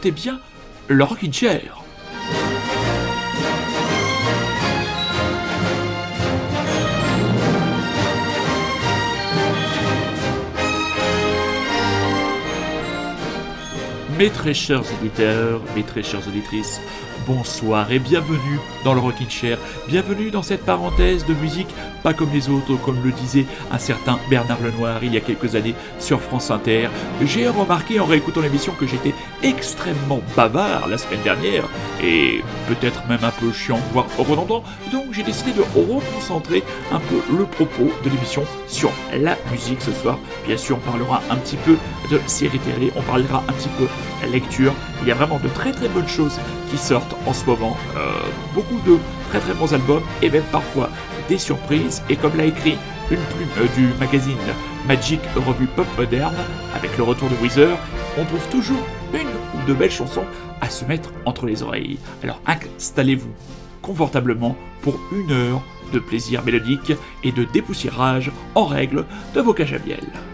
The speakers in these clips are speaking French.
écoutez bien le Rockin' Chair. Mes très chers auditeurs, mes très chères auditrices, bonsoir et bienvenue dans le Rockin' Chair. Bienvenue dans cette parenthèse de musique pas comme les autres, comme le disait un certain Bernard Lenoir il y a quelques années sur France Inter. J'ai remarqué en réécoutant l'émission que j'étais extrêmement bavard la semaine dernière et peut-être même un peu chiant, voire redondant. Donc j'ai décidé de reconcentrer un peu le propos de l'émission sur la musique ce soir. Bien sûr, on parlera un petit peu de séries télé, on parlera un petit peu lecture. Il y a vraiment de très très bonnes choses qui sortent en ce moment. Euh, beaucoup de très très bons albums et même parfois des surprises. Et comme l'a écrit une plume euh, du magazine Magic Revue Pop Moderne, avec le retour de Weezer, on trouve toujours une ou deux belles chansons à se mettre entre les oreilles. Alors installez-vous confortablement pour une heure de plaisir mélodique et de dépoussiérage en règle de vos cages à.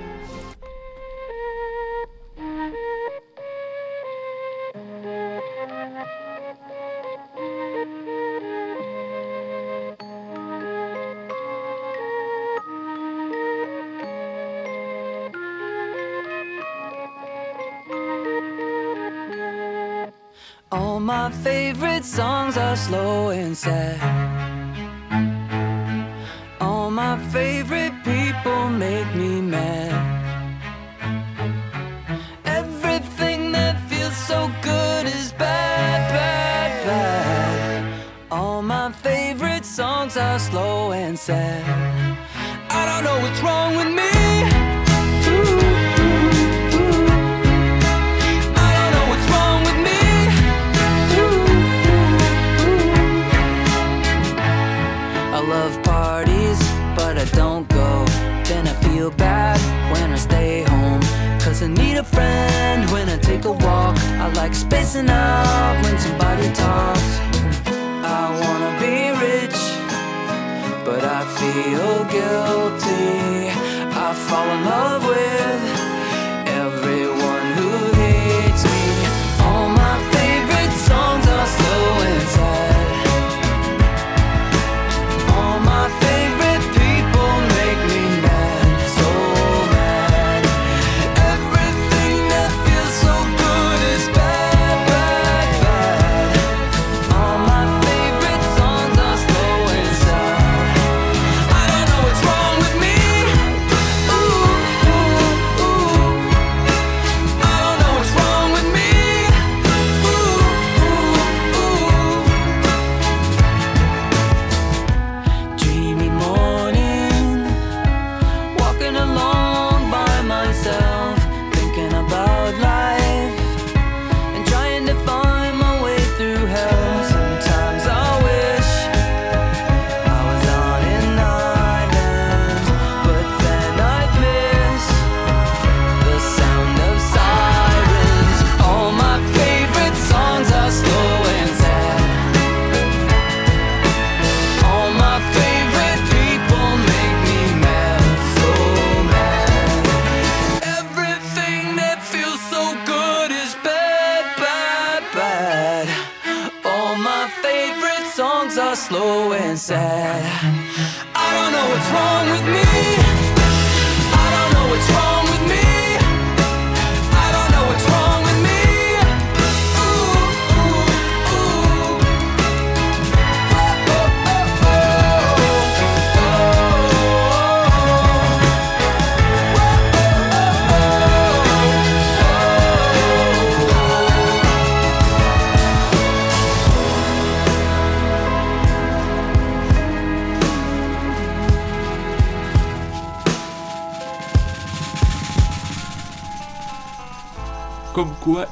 All my favorite songs are slow and sad. All my favorite people make me mad. Everything that feels so good is bad, bad, bad. All my favorite songs are slow and sad. I don't know what's wrong with me. Spacing out when somebody talks. I wanna be rich, but I feel guilty. I fall in love with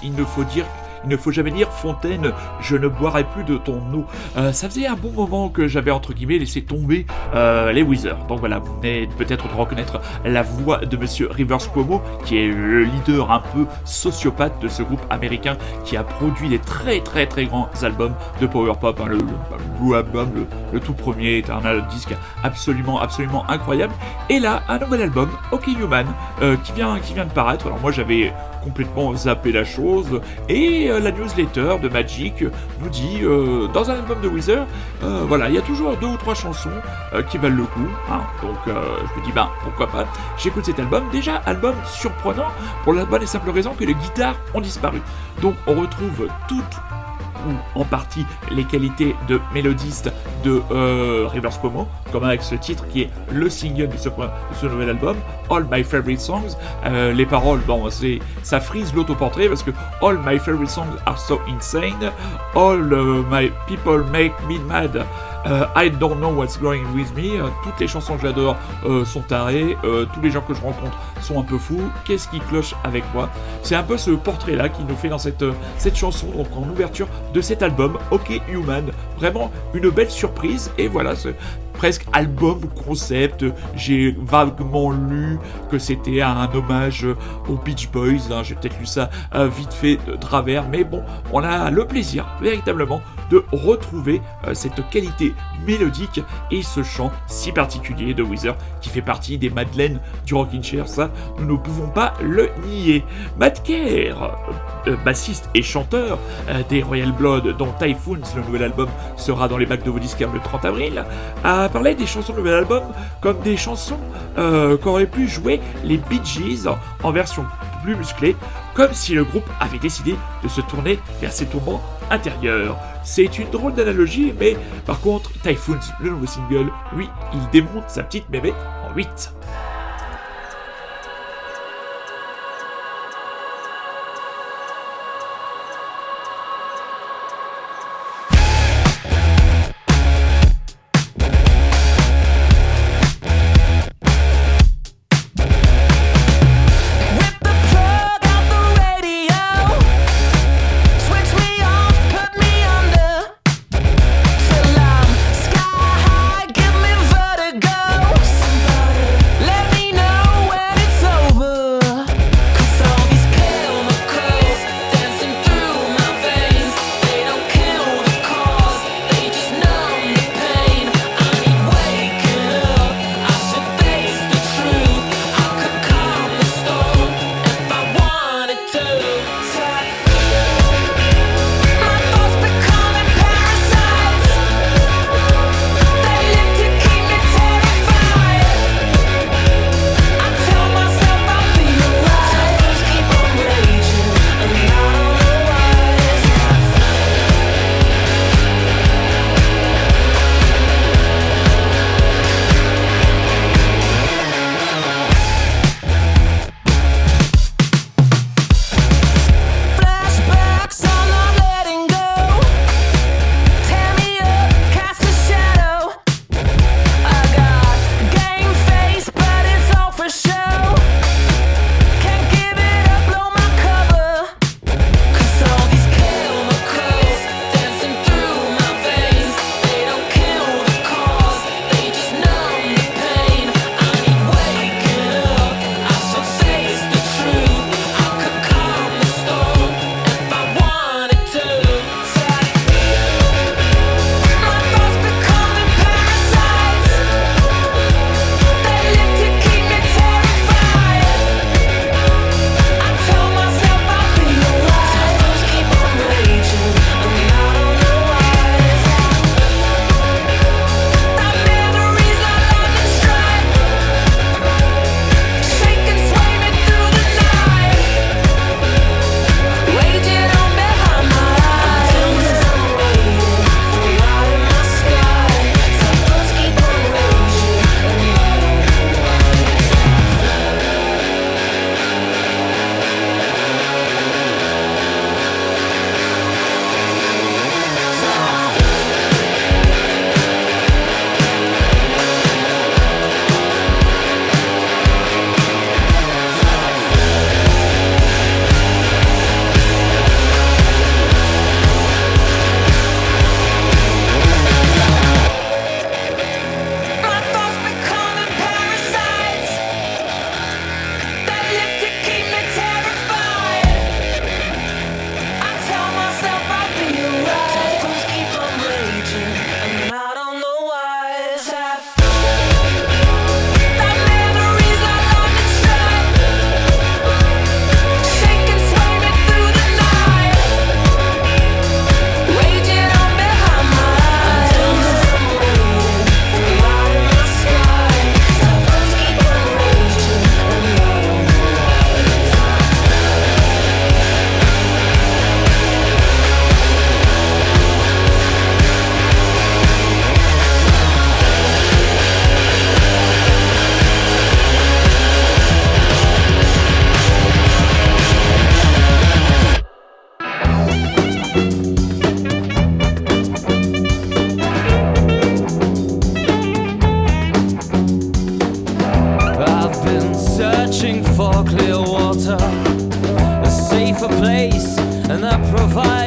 il ne faut jamais dire Fontaine, je ne boirai plus de ton eau. Euh, ça faisait un bon moment que j'avais entre guillemets laissé tomber euh, les Wizards. Donc voilà, vous venez peut-être de reconnaître la voix de Monsieur Rivers Cuomo, qui est le leader un peu sociopathe de ce groupe américain qui a produit des très très très grands albums de power pop. Hein. le, Blue Album, le, tout premier, est un disque absolument absolument incroyable. Et là, un nouvel album, OK Human, euh, qui vient de paraître. Alors moi j'avais complètement zappé la chose. Et euh, la newsletter de Magic nous dit, euh, dans un album de Weezer, euh, voilà, il y a toujours deux ou trois chansons qui valent le coup. Hein. donc je me dis, ben pourquoi pas. J'écoute cet album. Déjà, album surprenant pour la bonne et simple raison que les guitares ont disparu. Donc on retrouve toutes ou en partie les qualités de mélodiste de euh, Rivers Cuomo, comme avec ce titre qui est le single de ce, nouvel album, All My Favorite Songs. Euh, les paroles, bon, c'est ça frise l'autoportrait parce que All My Favorite Songs are so insane, All uh, My People Make Me Mad. Uh, I don't know what's going with me. Toutes les chansons que j'adore euh, sont tarées. tous les gens que je rencontre sont un peu fous. Qu'est-ce qui cloche avec moi? C'est un peu ce portrait-là qui nous fait dans cette, cette chanson, donc en ouverture de cet album, OK Human. Vraiment une belle surprise. Et voilà, presque album concept. J'ai vaguement lu que c'était un hommage aux Beach Boys. Hein. J'ai peut-être lu ça euh, vite fait de travers, mais bon, on a le plaisir véritablement de retrouver euh, cette qualité mélodique et ce chant si particulier de Weezer qui fait partie des Madeleines du Rockin' Chair. Ça, nous ne pouvons pas le nier. Matt Kerr, euh, bassiste et chanteur des Royal Blood, dont Typhoons, le nouvel album, sera dans les bacs de vos le 30 avril, a parlé des chansons du nouvel album comme des chansons euh, qu'auraient pu jouer les Bee Gees en version plus musclée, comme si le groupe avait décidé de se tourner vers ses tourments intérieurs. C'est une drôle d'analogie, mais par contre, Typhoons, le nouveau single, lui, il démonte sa petite mémé en 8. Safer place, and a provider.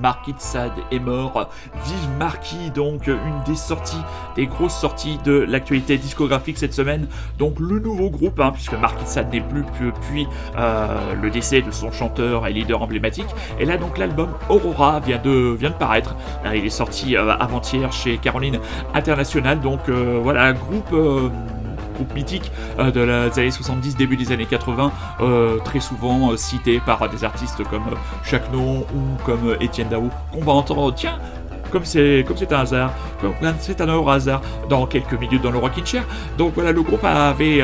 Marquis de Sade est mort. Vive Marquis, donc une des sorties, des grosses sorties de l'actualité discographique cette semaine. Donc le nouveau groupe, hein, puisque Marquis de Sade n'est plus depuis euh, le décès de son chanteur et leader emblématique. Et là donc l'album Aurora vient de, paraître. Euh, il est sorti euh, avant-hier chez Caroline International. Donc voilà, groupe... groupe mythique euh, de la- des années 70, début des années 80, euh, très souvent euh, cité par des artistes comme euh, Chacnon ou comme Étienne Dao, qu'on va entendre, tiens, comme c'est comme c'est un hasard, comme c'est un heureux hasard dans quelques minutes dans le Rockin' Chair. Donc voilà, le groupe avait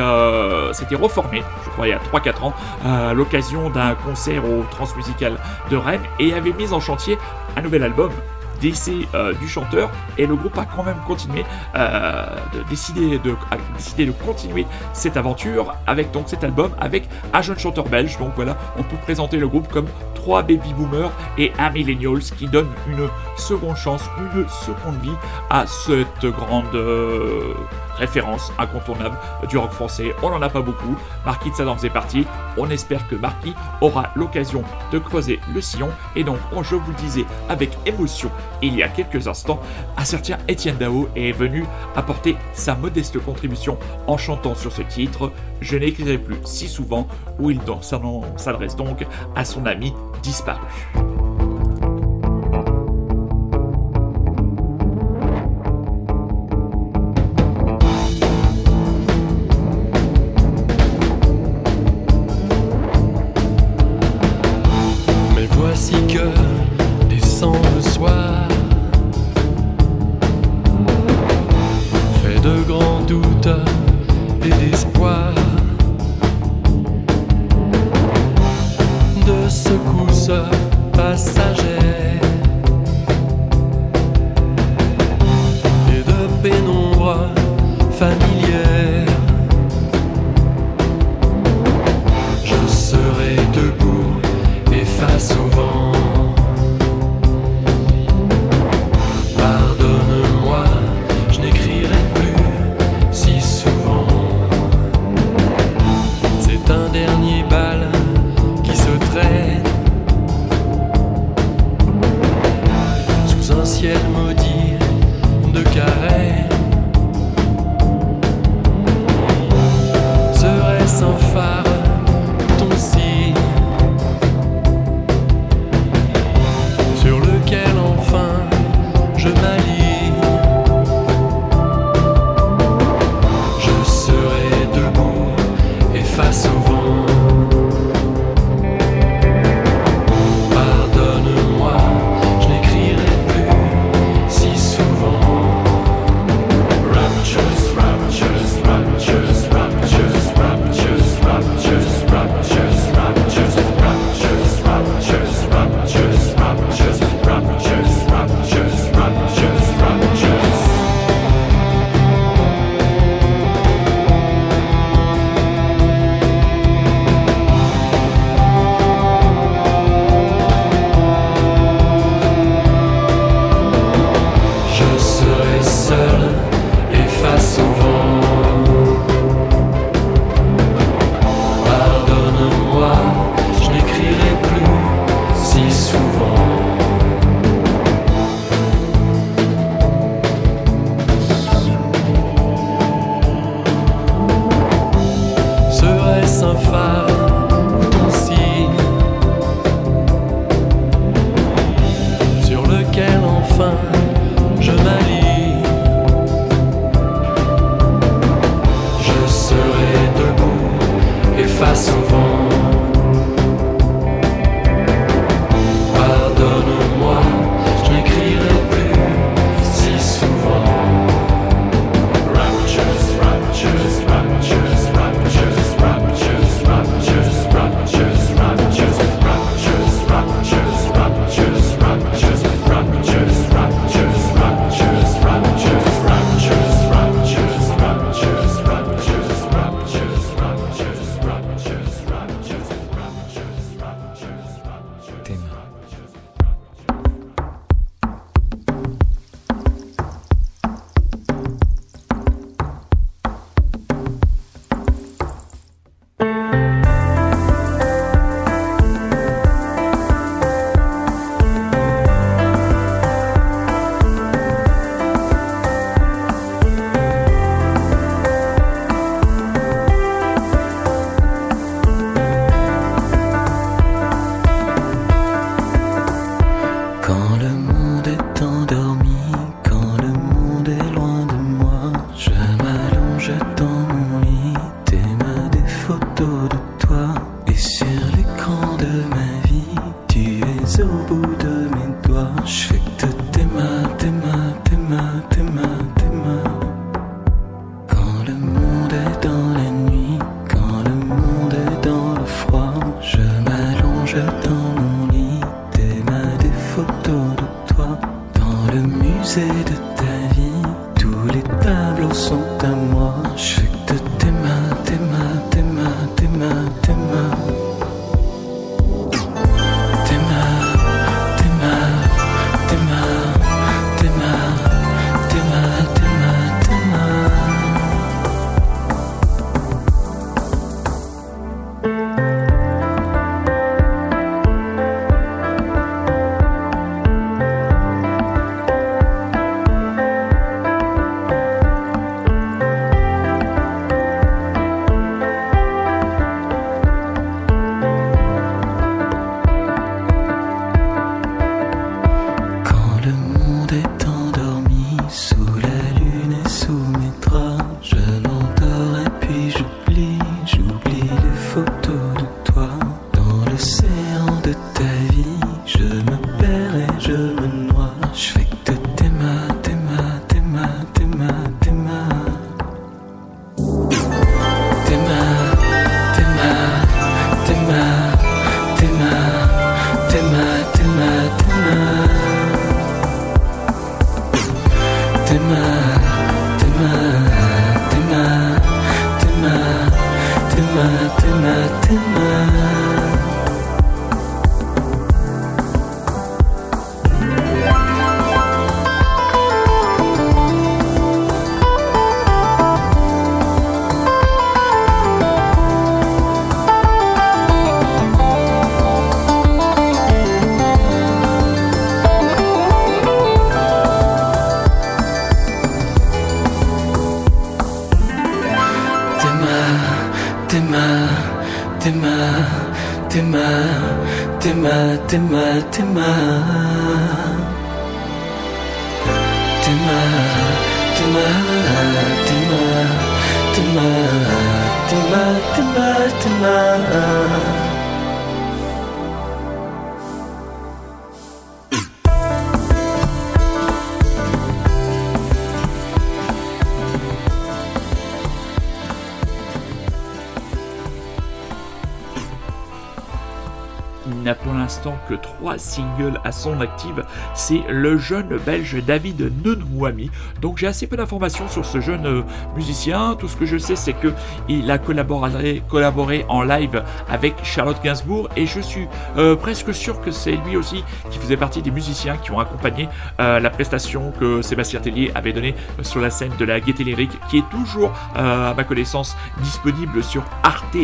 s'était reformé, je crois il y a 3-4 ans, à l'occasion d'un concert au Transmusical de Rennes et avait mis en chantier un nouvel album décès euh, du chanteur. Et le groupe a quand même continué euh, de décider de continuer cette aventure avec donc cet album avec un jeune chanteur belge. Donc voilà on peut présenter le groupe comme trois baby boomers et un millennials qui donnent une seconde chance une seconde vie à cette grande euh, référence incontournable du rock français. On n'en a pas beaucoup. Marquis de Sade en faisait partie. On espère que Marquis aura l'occasion de creuser le sillon. Et donc, je vous le disais avec émotion il y a quelques instants, un certain Étienne Dao est venu apporter sa modeste contribution en chantant sur ce titre Je n'écrirai plus si souvent, où il s'adresse donc à son ami disparu. grands doutes et d'espoir. De secousses passagères et de pénombres. Fatima, Fatima. Que trois singles à son active. C'est le jeune belge David Nunwami. Donc j'ai assez peu d'informations sur ce jeune euh, musicien. Tout ce que je sais, c'est que il a collaboré, en live avec Charlotte Gainsbourg et je suis euh, presque sûr que c'est lui aussi qui faisait partie des musiciens qui ont accompagné euh, la prestation que Sébastien Tellier avait donnée sur la scène de la Gaieté Lyrique, qui est toujours, à ma connaissance, disponible sur Arte,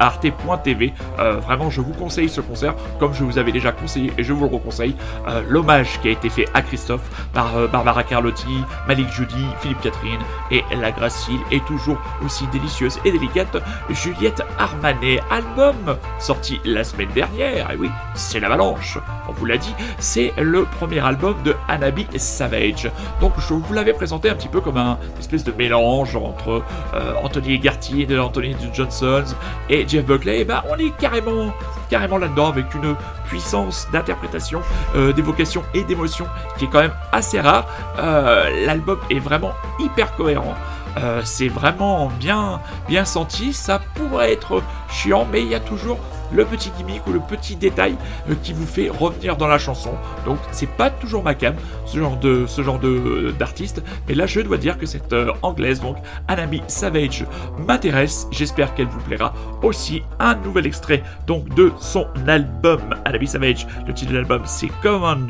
arte.tv. vraiment, je vous conseille ce concert comme je vous avais déjà conseillé et je vous le reconseille, euh, l'hommage qui a été fait à Christophe par euh, Barbara Carlotti, Malik Judy, Philippe Catherine et la gracile est toujours aussi délicieuse et délicate Juliette Armanet. Album sorti la semaine dernière, et oui, c'est l'avalanche, on vous l'a dit, c'est le premier album de Anabi Savage. Donc je vous l'avais présenté un petit peu comme un espèce de mélange entre euh, Anthony Gartier de Anthony Johnson et Jeff Buckley. Et ben on est carrément carrément là-dedans avec une puissance d'interprétation, euh, d'évocation et d'émotion qui est quand même assez rare. Euh, l'album est vraiment hyper cohérent. Euh, c'est vraiment bien, bien senti. Ça pourrait être chiant, mais il y a toujours le petit gimmick ou le petit détail euh, qui vous fait revenir dans la chanson. Donc c'est pas toujours ma cam, ce genre de de d'artiste, mais là je dois dire que cette euh, anglaise donc Anami Savage m'intéresse. J'espère qu'elle vous plaira aussi. Un nouvel extrait donc de son album Anami Savage. Le titre de l'album c'est Common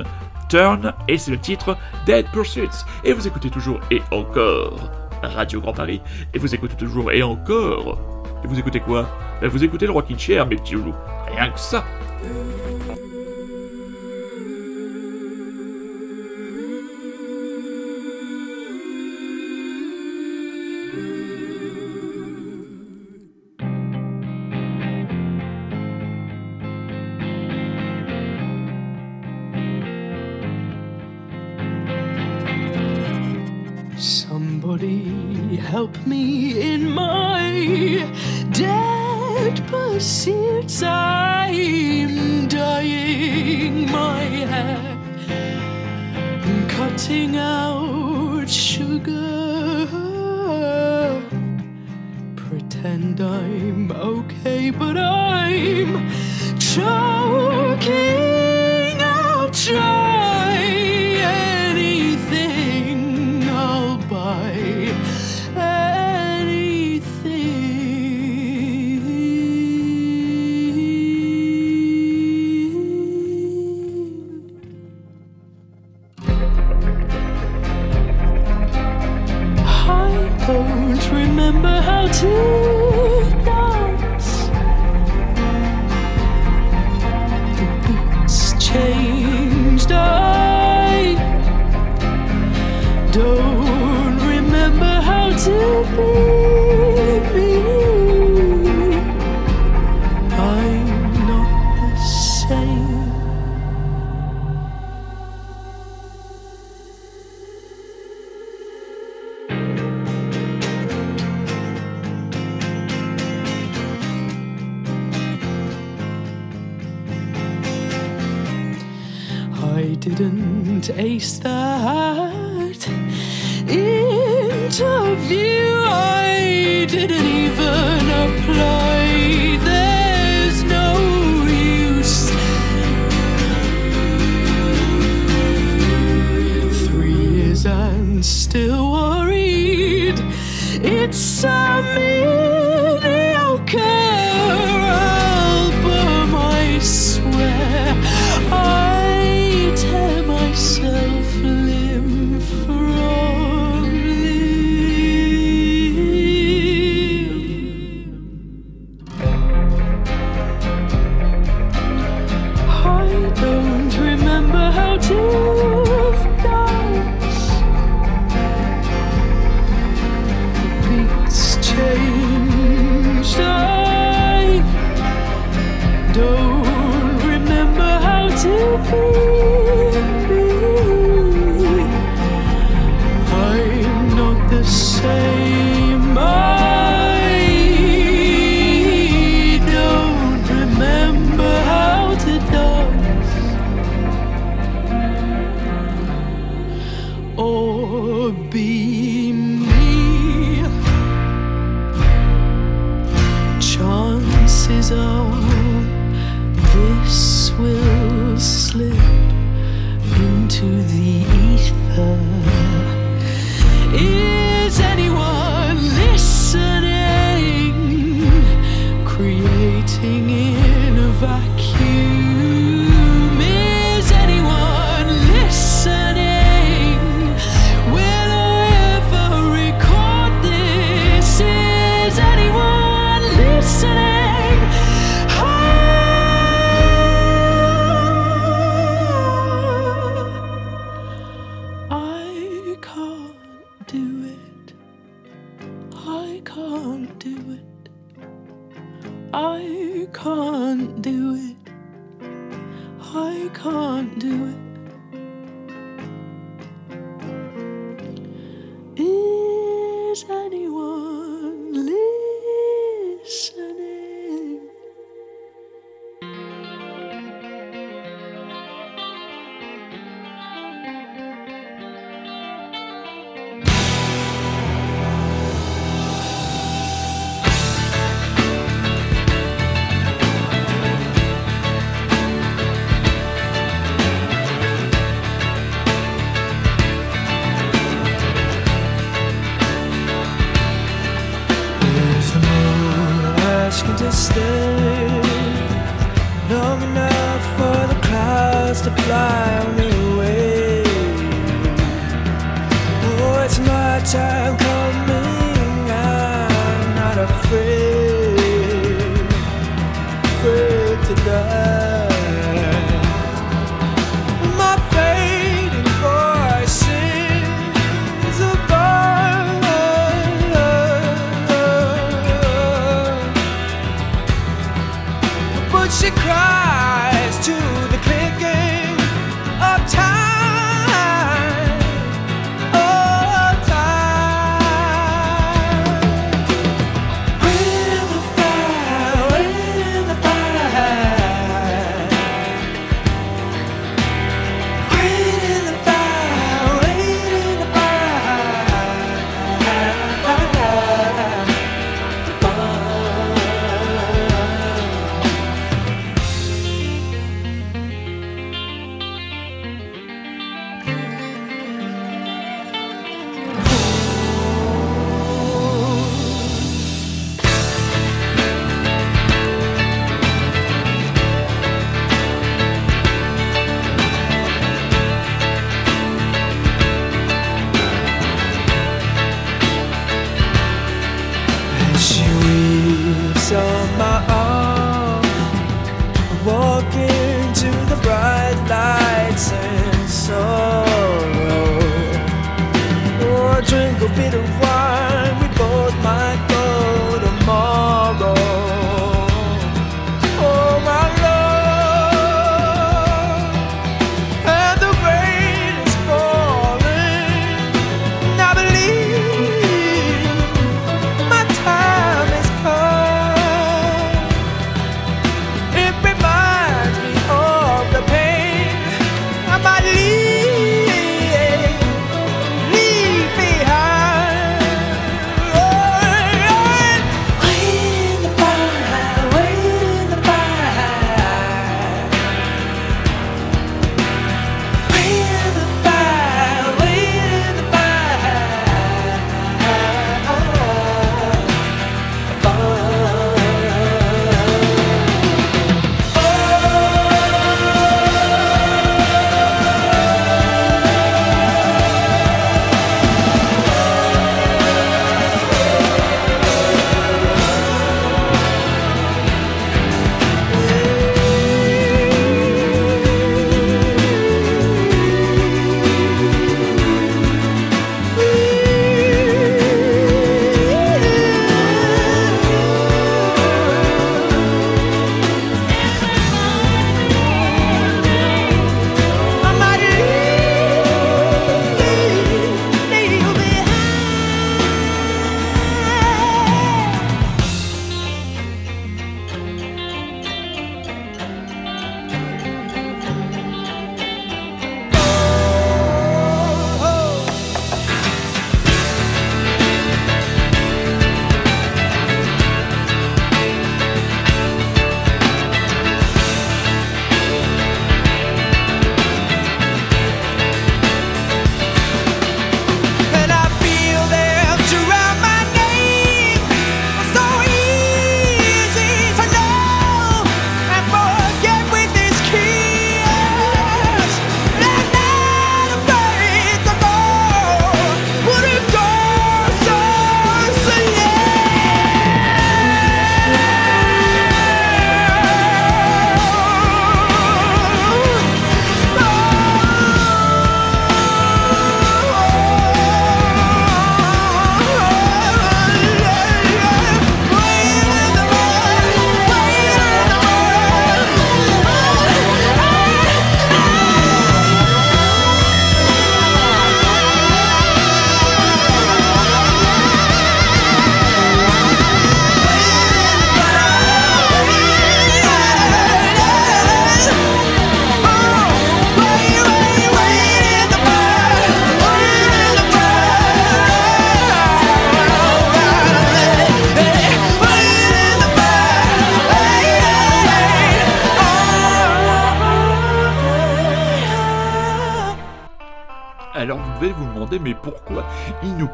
Turn et c'est le titre Dead Pursuits. Et vous écoutez toujours et encore Radio Grand Paris et vous écoutez toujours et encore et vous écoutez quoi? Ben, Vous écoutez le Rockin' Chair, mes petits loulous. Rien que ça. Remember how to to fly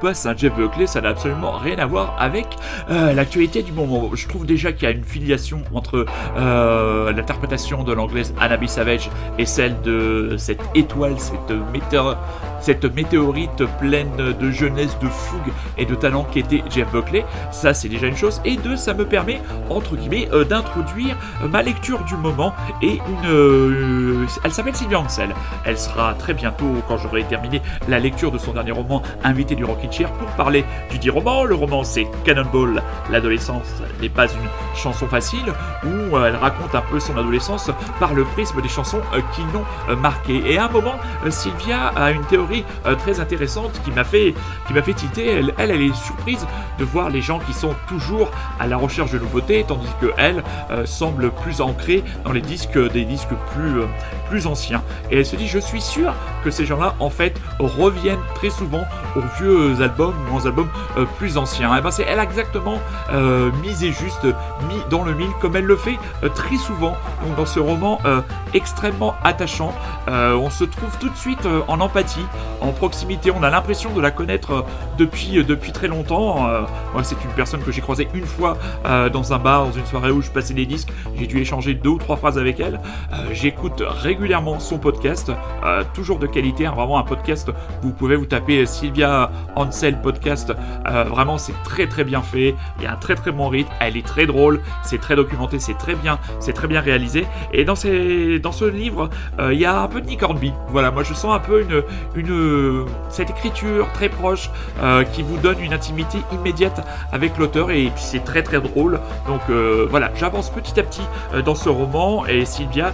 passe un Jeff Buckley Ça n'a absolument rien à voir avec euh, l'actualité du moment. Je trouve déjà qu'il y a une filiation entre euh, l'interprétation de l'anglaise Annaby Savage et celle de cette étoile, cette météorite, cette météorite pleine de jeunesse, de fougue et de talent qui était Jeff Buckley. Ça, c'est déjà une chose. Et deux, ça me permet, entre guillemets, euh, d'introduire ma lecture du moment et une. elle s'appelle Sylvia Ansel. Elle sera très bientôt, quand j'aurai terminé la lecture de son dernier roman, invité du Rockin' Chair, pour parler du dit roman. Le roman, c'est Cannonball. L'adolescence n'est pas une chanson facile, où elle raconte un peu son adolescence par le prisme des chansons euh, qui l'ont euh, marqué. Et à un moment, Sylvia a une théorie très intéressante qui m'a fait, qui m'a fait. Elle, elle, elle, est surprise de voir les gens qui sont toujours à la recherche de nouveautés, tandis que elle semble plus ancrée dans les disques, des disques plus, plus anciens. Et elle se dit, je suis sûr que ces gens-là, en fait, reviennent très souvent aux vieux albums ou aux albums euh, plus anciens. Et ben c'est elle exactement euh, misé juste, mis dans le mille, comme elle le fait euh, très souvent donc, dans ce roman extrêmement attachant. on se trouve tout de suite en empathie, en proximité. On a l'impression de la connaître depuis, depuis très longtemps. moi, c'est une personne que j'ai croisée une fois dans un bar, dans une soirée où je passais des disques. J'ai dû échanger deux ou trois phrases avec elle. J'écoute régulièrement son podcast, toujours de qualité, hein, vraiment un podcast. Vous pouvez vous taper Sylvia Ansel podcast. Euh, vraiment, c'est très très bien fait. Il y a un très très bon rythme. Elle est très drôle. C'est très documenté. C'est très bien. C'est très bien réalisé. Et dans, ces, dans ce livre, euh, il y a un peu de Nick Hornby. Voilà, moi je sens un peu une, une cette écriture très proche euh, qui vous donne une intimité immédiate avec l'auteur. Et puis c'est très très drôle. Donc voilà, j'avance petit à petit dans ce roman. Et Sylvia,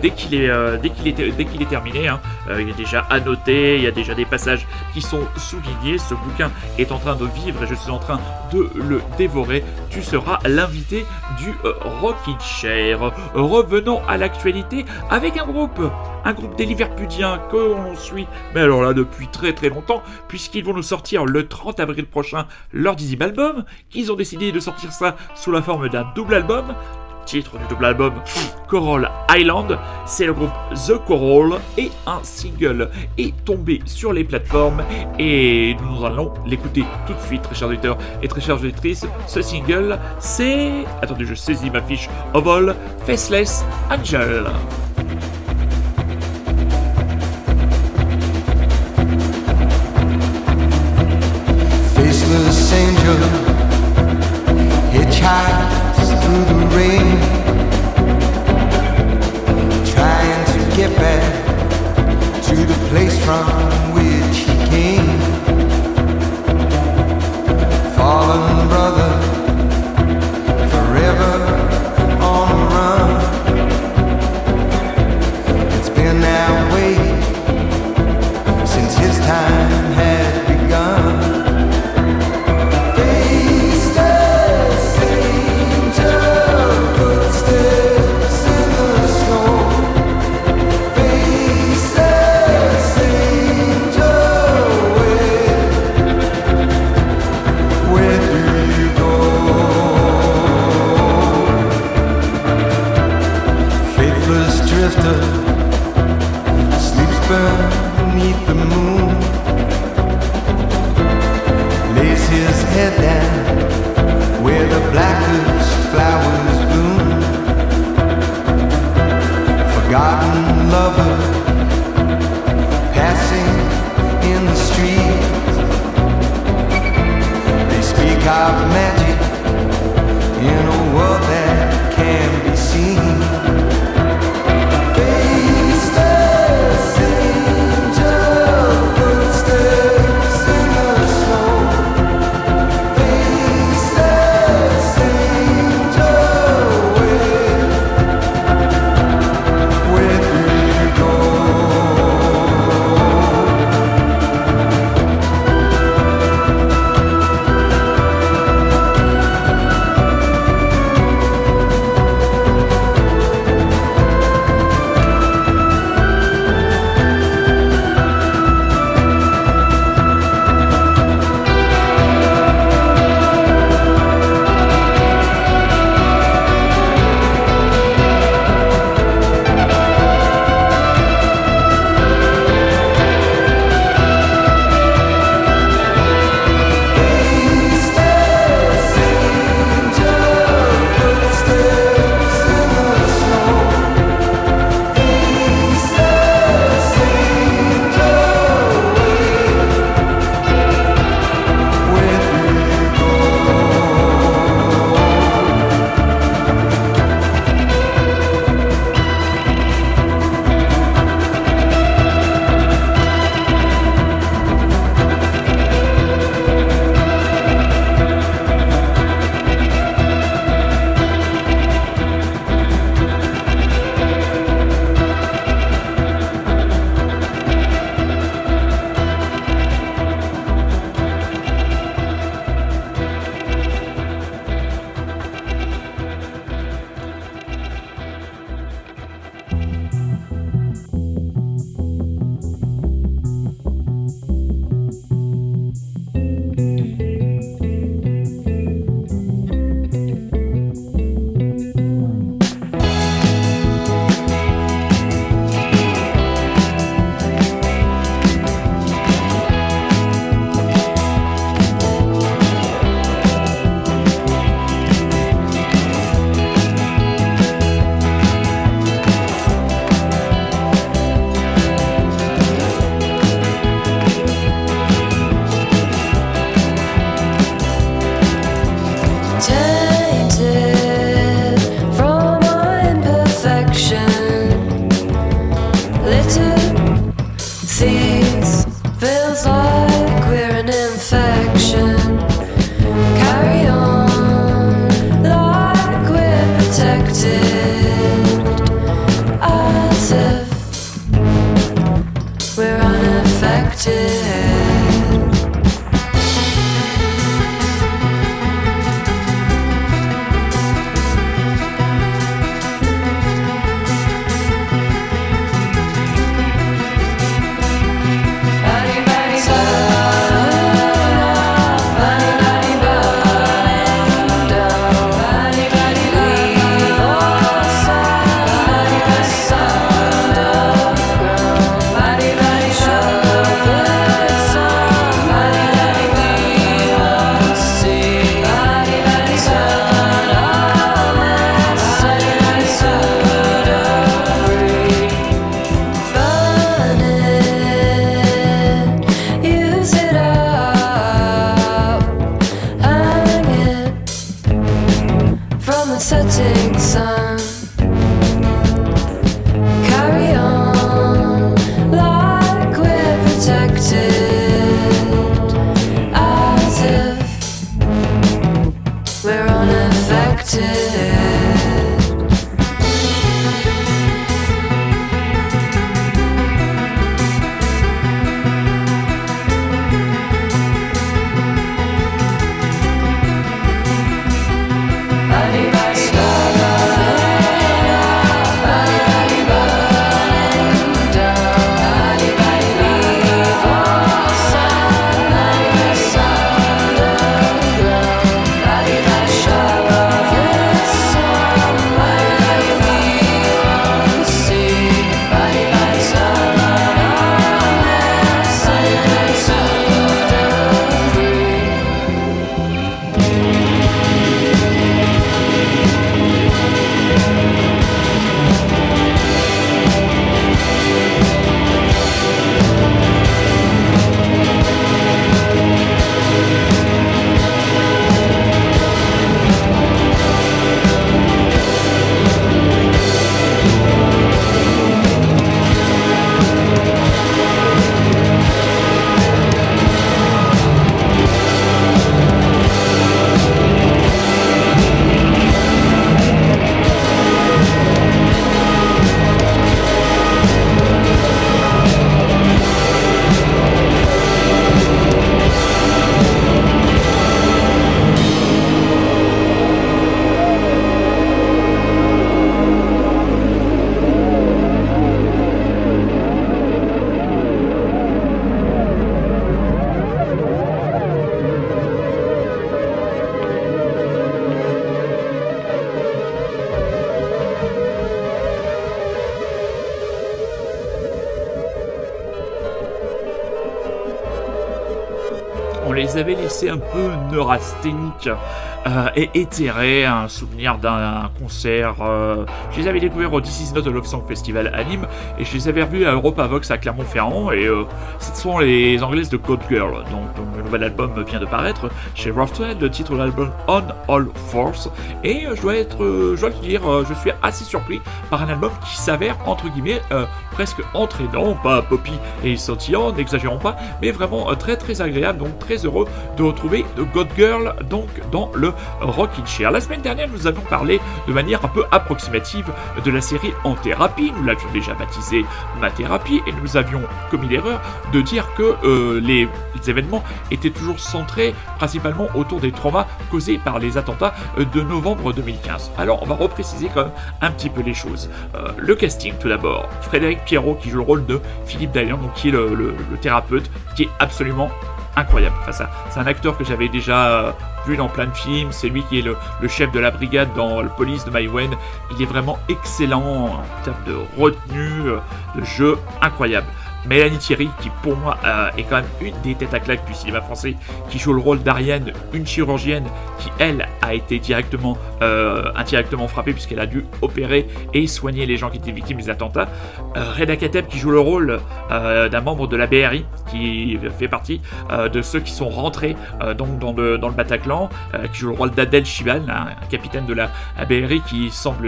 dès qu'il est, dès qu'il est, dès qu'il est terminé, hein, il est déjà annoté. Il y a déjà des passages qui sont soulignés. Ce bouquin est en train de vivre et je suis en train de le dévorer. Tu seras l'invité du euh, Rockin' Chair. Revenons à l'actualité avec un groupe, un groupe des Liverpudiens que l'on suit, mais alors là depuis très très longtemps, puisqu'ils vont nous sortir le 30 avril prochain leur dixième album, qu'ils ont décidé de sortir ça sous la forme d'un double album titre du double album Coral Island. C'est le groupe The Coral et un single est tombé sur les plateformes et nous allons l'écouter tout de suite, très chers auditeurs et très chères auditrices. Ce single, c'est. Attendez, je saisis ma fiche au vol Faceless Angel. To the place from avait laissés un peu neurasthéniques euh, et éthérés. Un souvenir d'un concert. euh, je les avais découverts au This Is Not Love Song Festival à Nîmes et je les avais revus à Europa Vox à Clermont-Ferrand. Et euh, ce sont les anglaises de God Girl. Donc, donc, le nouvel album vient de paraître chez Rothwell. Le titre de l'album On All Force. Et euh, je dois être, euh, je dois le dire, euh, je suis assez surpris par un album qui s'avère entre guillemets presque entraînant, pas poppy et scintillant, n'exagérons pas, mais vraiment très très agréable, donc très heureux de retrouver The God Girl donc dans le Rockin' Chair. La semaine dernière, nous avions parlé de manière un peu approximative de la série En Thérapie, nous l'avions déjà baptisée Ma Thérapie, et nous avions commis l'erreur de dire que euh, les, événements étaient toujours centrés principalement autour des traumas causés par les attentats euh, de novembre 2015. Alors, on va repréciser quand même un petit peu les choses. Euh, le casting, tout d'abord. Frédéric Pierrot qui joue le rôle de Philippe Dallian, donc qui est le, le- thérapeute, qui est absolument incroyable. Enfin, c'est un acteur que j'avais déjà vu dans plein de films. C'est lui qui est le, chef de la brigade dans le police de Maïwen. Il est vraiment excellent en termes de retenue, euh, de jeu incroyable. Mélanie Thierry, qui pour moi euh, est quand même une des têtes à claque du cinéma français, qui joue le rôle d'Ariane, une chirurgienne qui elle a été directement, euh, indirectement frappée puisqu'elle a dû opérer et soigner les gens qui étaient victimes des attentats. Euh, Reda Kateb qui joue le rôle d'un membre de la BRI qui fait partie de ceux qui sont rentrés dans le, Bataclan, qui joue le rôle d'Adel Chibal, un, capitaine de la BRI qui semble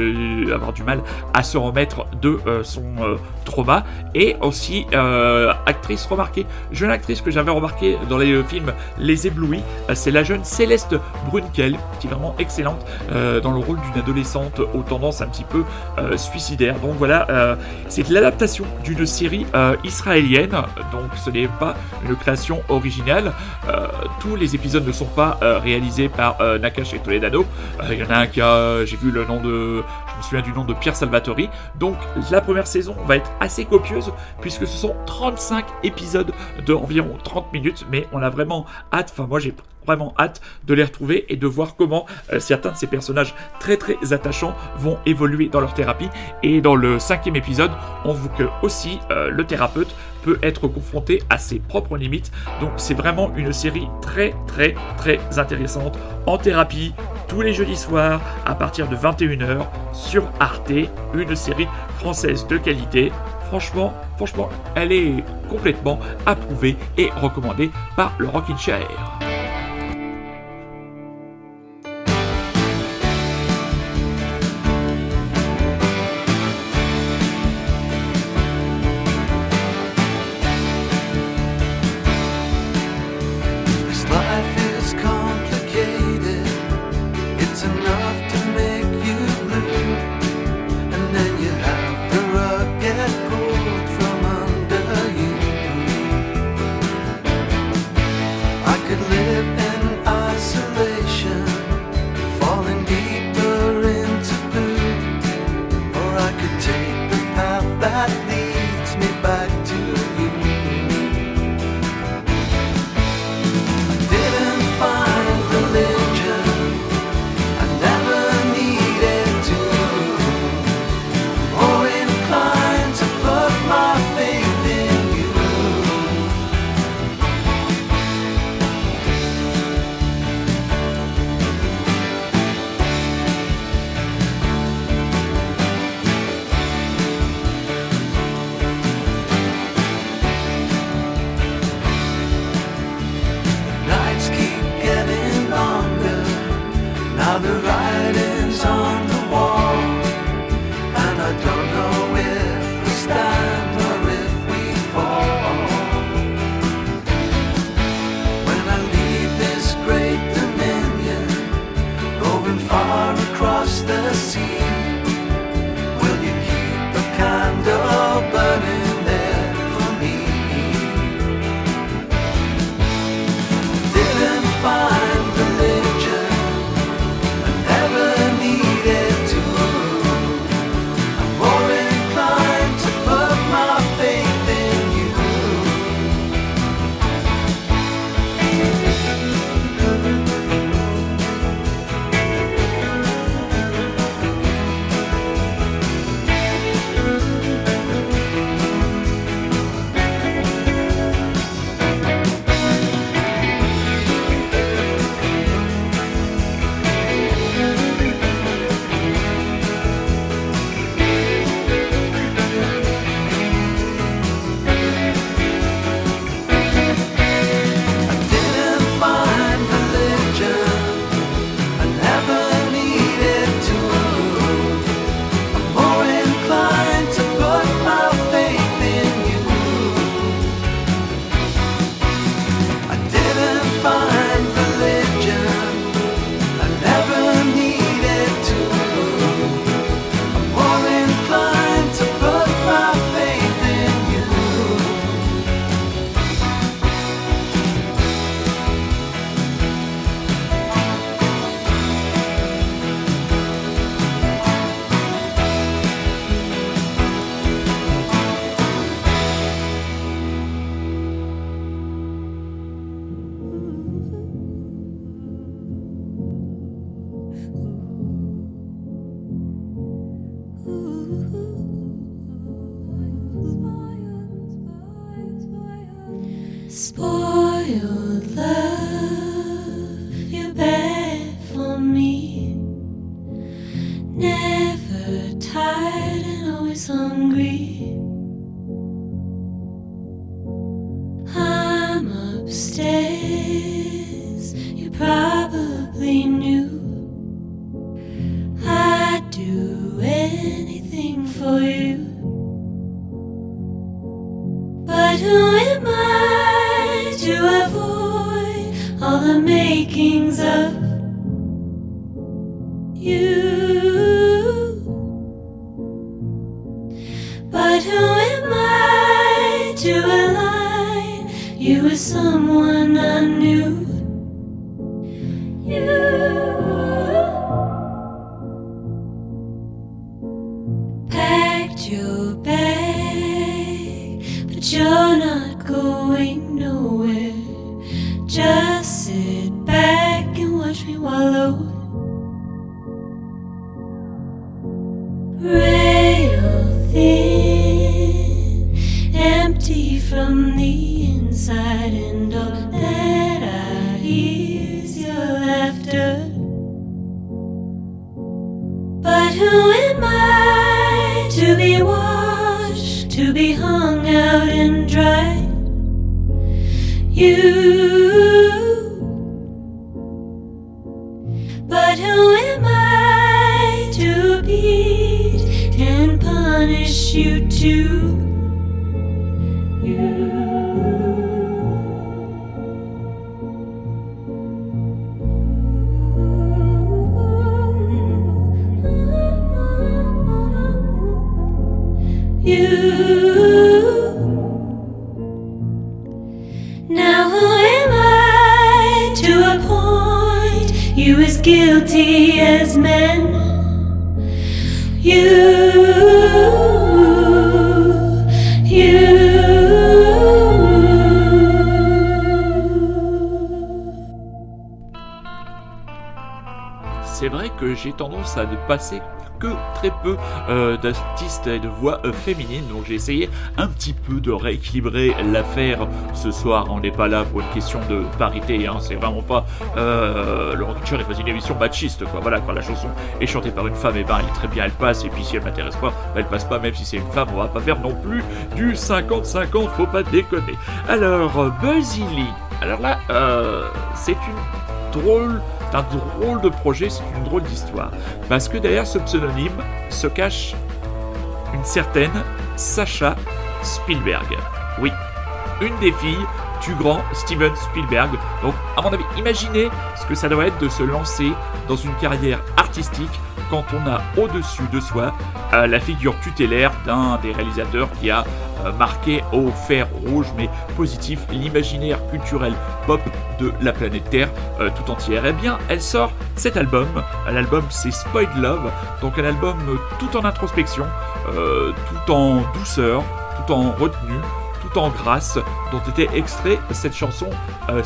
avoir du mal à se remettre de son trauma, et aussi euh, actrice remarquée, jeune actrice que j'avais remarqué dans les euh, films Les Éblouis, euh, c'est la jeune Céleste Brunkel, qui est vraiment excellente dans le rôle d'une adolescente aux tendances un petit peu suicidaires. Donc voilà, c'est l'adaptation d'une série israélienne, donc ce n'est pas une création originale. Tous les épisodes ne sont pas réalisés par Nakash et Toledano. Il y en a un qui a, j'ai vu le nom de, je me souviens du nom de Pierre Salvatori. Donc la première saison va être assez copieuse puisque ce sont 35 épisodes de environ 30 minutes, mais on a vraiment hâte. Enfin moi j'ai vraiment hâte de les retrouver et de voir comment euh, certains de ces personnages très très attachants vont évoluer dans leur thérapie. Et dans le cinquième épisode, on voit que aussi euh, le thérapeute peut être confronté à ses propres limites. Donc c'est vraiment une série très très très intéressante en thérapie tous les jeudis soirs à partir de 21h sur Arte, une série française de qualité. Franchement, franchement, elle est complètement approuvée et recommandée par le Rockin' Chair. You're not going nowhere. Just tendance à ne passer que très peu euh, d'artistes et de voix euh, féminines, donc j'ai essayé un petit peu de rééquilibrer l'affaire ce soir. On n'est pas là pour une question de parité, hein, c'est vraiment pas. Euh, le Culture n'est pas une émission machiste, quoi. Voilà, quand la chanson est chantée par une femme, et ben elle est très bien, elle passe, et puis si elle m'intéresse pas, ben, elle passe pas, même si c'est une femme, on va pas faire non plus du 50-50, faut pas déconner. Alors, euh, Buzzy Lee, alors là, c'est une drôle un drôle de projet, c'est une drôle d'histoire. Parce que derrière ce pseudonyme se cache une certaine Sacha Spielberg. Oui, une des filles du grand Steven Spielberg. Donc, à mon avis, imaginez ce que ça doit être de se lancer dans une carrière artistique quand on a au-dessus de soi euh, la figure tutélaire d'un des réalisateurs qui a marqué au fer rouge mais positif l'imaginaire culturel pop de la planète Terre euh, tout entière. Eh bien, elle sort cet album. L'album c'est Spoiled Love, donc un album euh, tout en introspection, euh, tout en douceur, tout en retenue, tout en grâce, dont était extrait cette chanson euh,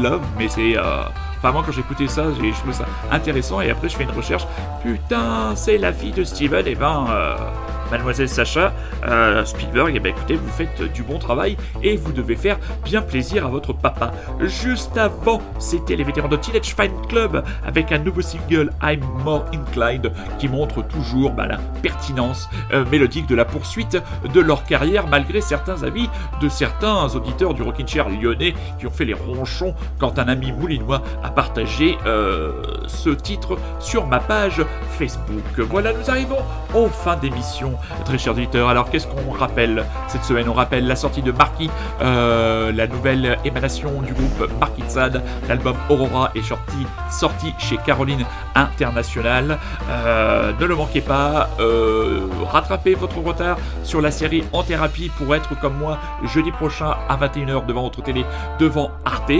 Love, mais c'est... Euh, Enfin, moi, quand j'ai écouté ça, j'ai trouvé ça intéressant. Et après, je fais une recherche. Putain, c'est la fille de Steven. Et ben, euh, Mademoiselle Sacha euh, Spielberg, et ben écoutez, vous faites du bon travail et vous devez faire bien plaisir à votre papa. Juste avant, c'était les vétérans de Teenage Fan Club avec un nouveau single I'm More Inclined qui montre toujours bah, la pertinence euh, mélodique de la poursuite de leur carrière malgré certains avis de certains auditeurs du Rockin' Chair lyonnais qui ont fait les ronchons quand un ami moulinois a partagé euh, ce titre sur ma page Facebook. Voilà, nous arrivons en fin d'émission très chers auditeurs. Alors, qu'est-ce qu'on rappelle cette semaine? On rappelle la sortie de Marquis, euh, la nouvelle émanation du groupe Marquis Sad. L'album Aurora est sorti, sorti chez Caroline International. Euh, ne le manquez pas. Euh, rattrapez votre retard sur la série En Thérapie pour être comme moi jeudi prochain à 21h devant votre télé, devant Arte.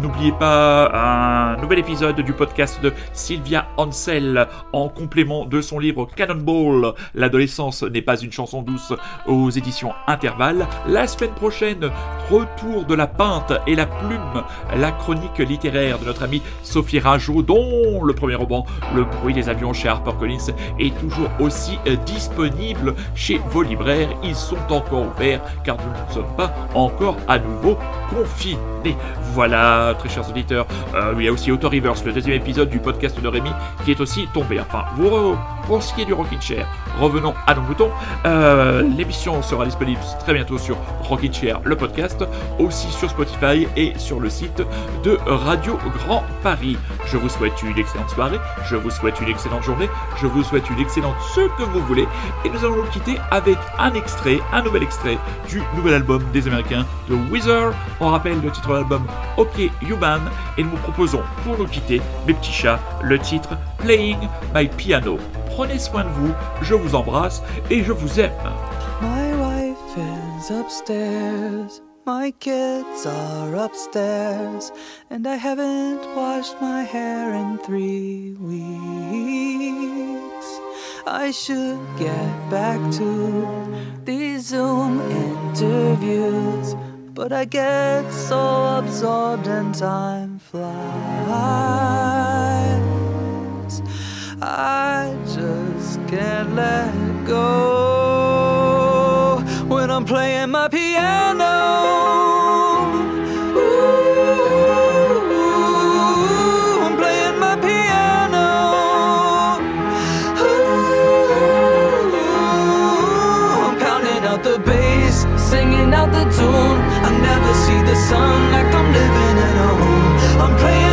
N'oubliez pas un nouvel épisode du podcast de Sylvia Ansel en complément de son livre Cannonball. L'adolescence n'est pas une chanson douce aux éditions Intervalle. La semaine prochaine, retour de la peinte et la plume, la chronique littéraire de notre amie Sophie Rajo, dont le premier roman, Le bruit des avions chez HarperCollins, est toujours aussi euh, disponible chez vos libraires. Ils sont encore ouverts car nous ne sommes pas encore à nouveau confinés. Voilà, très chers auditeurs. Euh, il y a aussi Auto Reverse, le deuxième épisode du podcast de Rémi, qui est aussi tombé. Enfin, vous, pour ce qui est du Rockin' Chair, revenons à nos moutons. Euh, L'émission sera disponible très bientôt sur Rockin' Chair, le podcast, aussi sur Spotify et sur le site de Radio Grand Paris. Je vous souhaite une excellente soirée, je vous souhaite une excellente journée, je vous souhaite une excellente ce que vous voulez, et nous allons nous quitter avec un extrait, un nouvel extrait du nouvel album des Américains de Wizard. On rappelle le titre de l'album OK Human, et nous vous proposons pour nous quitter, mes petits chats, le titre Playing My Piano. Prenez soin de vous, je vous embrasse et je vous aime. My wife is upstairs. My kids are upstairs. And I haven't washed my hair in three weeks. I should get back to these Zoom interviews. But I get so absorbed and time flies. I just can't let go when I'm playing my piano. Ooh, I'm playing my piano. Ooh, I'm pounding out the bass, singing out the tune. I never see the sun like I'm living in a room. I'm playing.